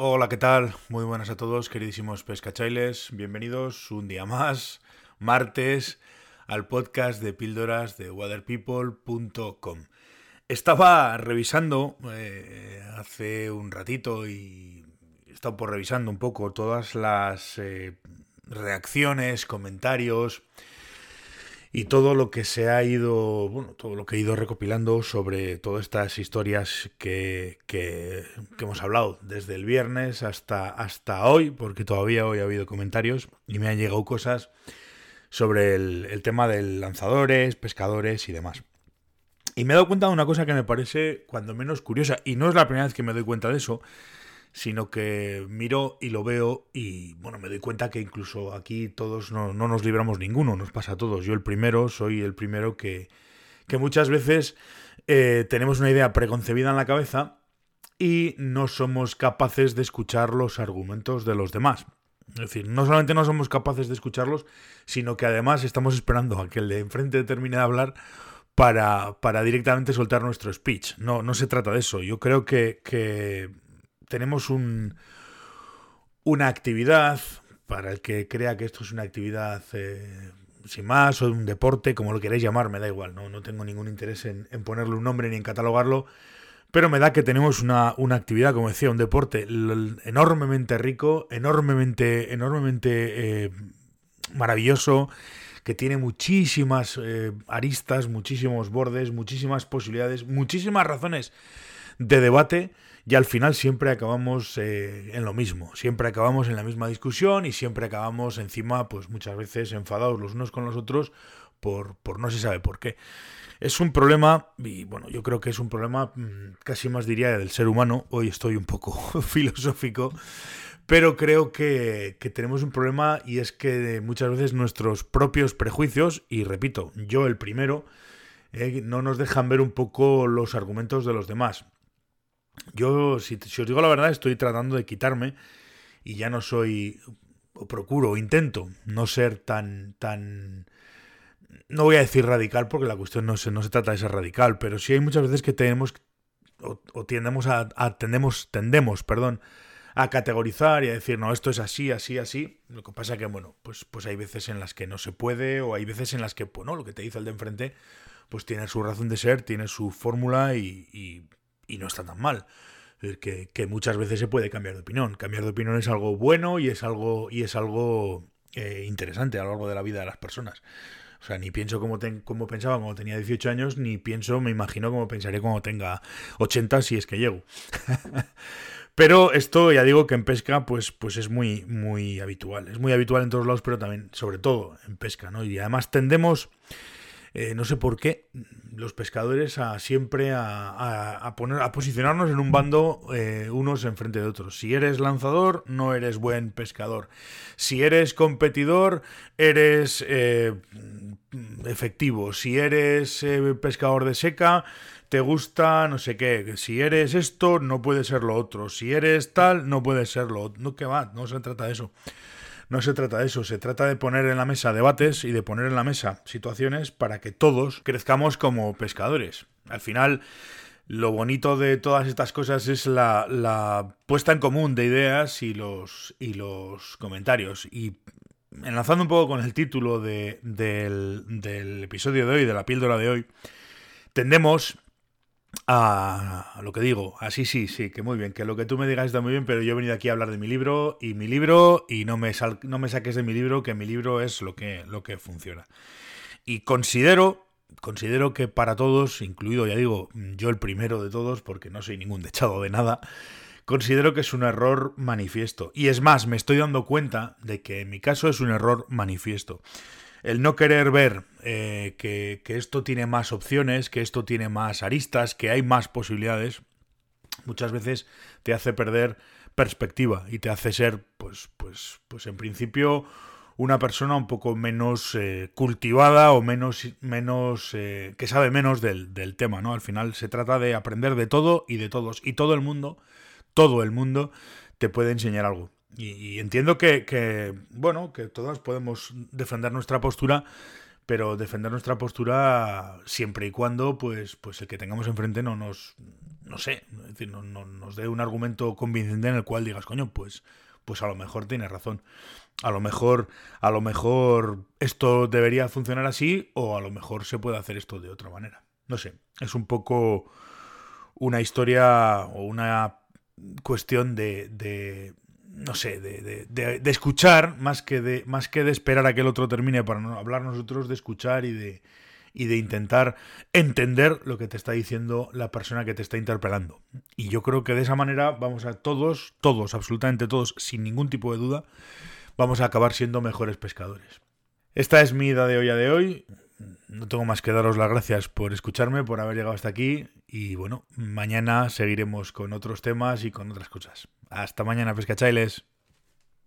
Hola, ¿qué tal? Muy buenas a todos, queridísimos pescachailes. Bienvenidos un día más, martes, al podcast de píldoras de waterpeople.com. Estaba revisando eh, hace un ratito y he estado por revisando un poco todas las eh, reacciones, comentarios y todo lo que se ha ido, bueno, todo lo que he ido recopilando sobre todas estas historias que, que, hemos hablado desde el viernes hasta, hasta hoy, porque todavía hoy ha habido comentarios y me han llegado cosas sobre el, el tema de lanzadores, pescadores y demás. Y me he dado cuenta de una cosa que me parece cuando menos curiosa, y no es la primera vez que me doy cuenta de eso, sino que miro y lo veo y bueno, me doy cuenta que incluso aquí todos no, nos libramos ninguno, nos pasa a todos. Yo el primero, soy el primero que, que muchas veces eh, tenemos una idea preconcebida en la cabeza y no somos capaces de escuchar los argumentos de los demás. Es decir, no solamente no somos capaces de escucharlos, sino que además estamos esperando a que el de enfrente termine de hablar para, para directamente soltar nuestro speech. No, no se trata de eso. Yo creo que, que tenemos un, una actividad, para el que crea que esto es una actividad eh, sin más, o un deporte, como lo queréis llamar, me da igual, no, no tengo ningún interés en, ponerle un nombre ni en catalogarlo, pero me da que tenemos una, una actividad, como decía, un deporte enormemente rico, enormemente, enormemente eh, maravilloso, que tiene muchísimas eh, aristas, muchísimos bordes, muchísimas posibilidades, muchísimas razones de debate y al final siempre acabamos eh, en lo mismo, siempre acabamos en la misma discusión y siempre acabamos encima, pues muchas veces enfadados los unos con los otros por, por no se sabe por qué. Es un problema, y bueno, yo creo que es un problema mm, casi más diría del ser humano, hoy estoy un poco filosófico, pero creo que, que, tenemos un problema y es que muchas veces nuestros propios prejuicios, y repito, yo el primero, eh, no nos dejan ver un poco los argumentos de los demás. Yo, si, os digo la verdad, estoy tratando de quitarme y ya no soy, o procuro, o intento no ser tan, tan, no voy a decir radical porque la cuestión no se, no se trata de ser radical, pero sí hay muchas veces que tenemos, o, o tendemos a, tendemos, tendemos, perdón, a categorizar y a decir, no, esto es así, así, así. Lo que pasa que, bueno, pues, pues hay veces en las que no se puede o hay veces en las que, pues no, lo que te dice el de enfrente, pues tiene su razón de ser, tiene su fórmula y y no está tan mal. Que, muchas veces se puede cambiar de opinión. Cambiar de opinión es algo bueno y es algo, y es algo eh, interesante a lo largo de la vida de las personas. O sea, ni pienso como, como pensaba cuando tenía 18 años, ni pienso, me imagino cómo pensaré cuando tenga 80 si es que llego. pero esto ya digo que en pesca pues, pues es muy, muy habitual. Es muy habitual en todos lados, pero también, sobre todo, en pesca, ¿no? Y además tendemos eh, no sé por qué, los pescadores a siempre a, poner, a posicionarnos en un bando eh, unos enfrente de otros. Si eres lanzador, no eres buen pescador. Si eres competidor, eres eh, efectivo. Si eres pescador de seca, te gusta no sé qué. Si eres esto, no puede ser lo otro. Si eres tal, no puede ser lo otro. No, que va, no se trata de eso. No se trata de eso, se trata de poner en la mesa debates y de poner en la mesa situaciones para que todos crezcamos como pescadores. Al final, lo bonito de todas estas cosas es la, puesta en común de ideas y los, y los comentarios. Y enlazando un poco con el título del, del episodio de hoy, de la píldora de hoy, tendemos a lo que digo, así sí, sí, que muy bien, que lo que tú me digas está muy bien, pero yo he venido aquí a hablar de mi libro y mi libro y no me, no me saques de mi libro, que mi libro es lo que, lo que funciona. Y considero, considero que para todos, incluido, ya digo, yo el primero de todos, porque no soy ningún dechado de nada, considero que es un error manifiesto. Y es más, me estoy dando cuenta de que en mi caso es un error manifiesto el no querer ver eh, que, esto tiene más opciones, que esto tiene más aristas, que hay más posibilidades, muchas veces te hace perder perspectiva y te hace ser, pues, pues, pues en principio, una persona un poco menos eh, cultivada o menos, menos eh, que sabe menos del, del, tema, ¿no? Al final se trata de aprender de todo y de todos. Y todo el mundo, todo el mundo te puede enseñar algo. Y, entiendo que, bueno, que todos podemos defender nuestra postura, pero defender nuestra postura siempre y cuando, pues, pues el que tengamos enfrente no nos, no sé, es decir, no, nos dé un argumento convincente en el cual digas, coño, pues, pues a lo mejor tiene razón. A lo mejor, a lo mejor esto debería funcionar así, o a lo mejor se puede hacer esto de otra manera. No sé, es un poco una historia o una cuestión de, de no sé, de, de, de, escuchar más que de, más que de esperar a que el otro termine para no hablar nosotros, de escuchar y de, y de intentar entender lo que te está diciendo la persona que te está interpelando. Y yo creo que de esa manera vamos a todos, todos, absolutamente todos, sin ningún tipo de duda, vamos a acabar siendo mejores pescadores. Esta es mi idea de hoy a de hoy. No tengo más que daros las gracias por escucharme, por haber llegado hasta aquí. Y bueno, mañana seguiremos con otros temas y con otras cosas. Hasta mañana, pescachailes.